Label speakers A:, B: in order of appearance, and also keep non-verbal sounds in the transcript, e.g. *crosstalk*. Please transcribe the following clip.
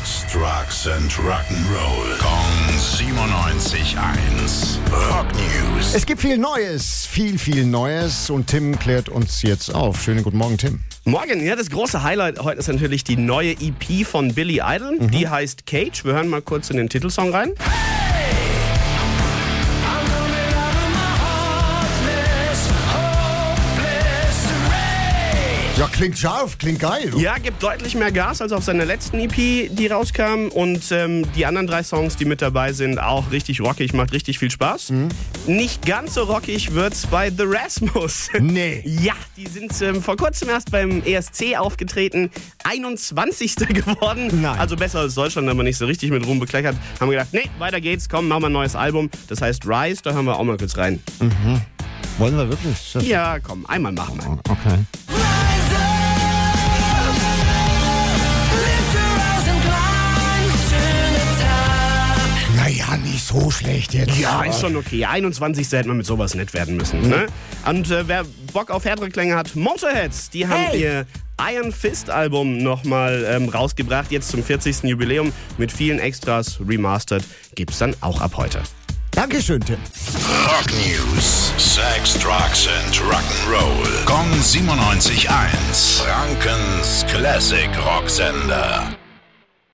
A: Sex, Drugs and Rock'n'Roll. Kong 97.1. Rock News.
B: Es gibt viel Neues, viel, viel Neues und Tim klärt uns jetzt auf. Schönen guten Morgen, Tim.
C: Morgen, ja, das große Highlight heute ist natürlich die neue EP von Billy Idol. Die heißt Cage. Wir hören mal kurz in den Titelsong rein.
B: Ja, klingt scharf, klingt geil.
C: Ja, gibt deutlich mehr Gas als auf seiner letzten EP, die rauskam. Und ähm, die anderen drei Songs, die mit dabei sind, auch richtig rockig, macht richtig viel Spaß. Nicht ganz so rockig wird's bei The Rasmus. *laughs*
B: Nee.
C: Ja, die sind ähm, vor kurzem erst beim ESC aufgetreten, 21. *laughs* geworden.
B: Nein.
C: Also besser als Deutschland, aber nicht so richtig mit Ruhm bekleckert. Haben wir gedacht, nee, weiter geht's, komm, machen wir ein neues Album. Das heißt Rise, da hören wir auch mal kurz rein.
B: Wollen wir wirklich?
C: Ja, komm, einmal machen wir.
B: Okay. So schlecht jetzt.
C: Ja, ist schon okay. 21. hätte man mit sowas nett werden müssen. Ne? Und äh, wer Bock auf härtere Klänge hat, Motorheads, die haben
B: Hey.
C: ihr Iron Fist Album nochmal ähm, rausgebracht, jetzt zum 40. Jubiläum mit vielen Extras, remastered, gibt's dann auch ab heute.
B: Dankeschön, Tim.
A: Rock News. Sex, Drugs and Rock'n'Roll. Kong 97.1. Frankens Classic Rocksender.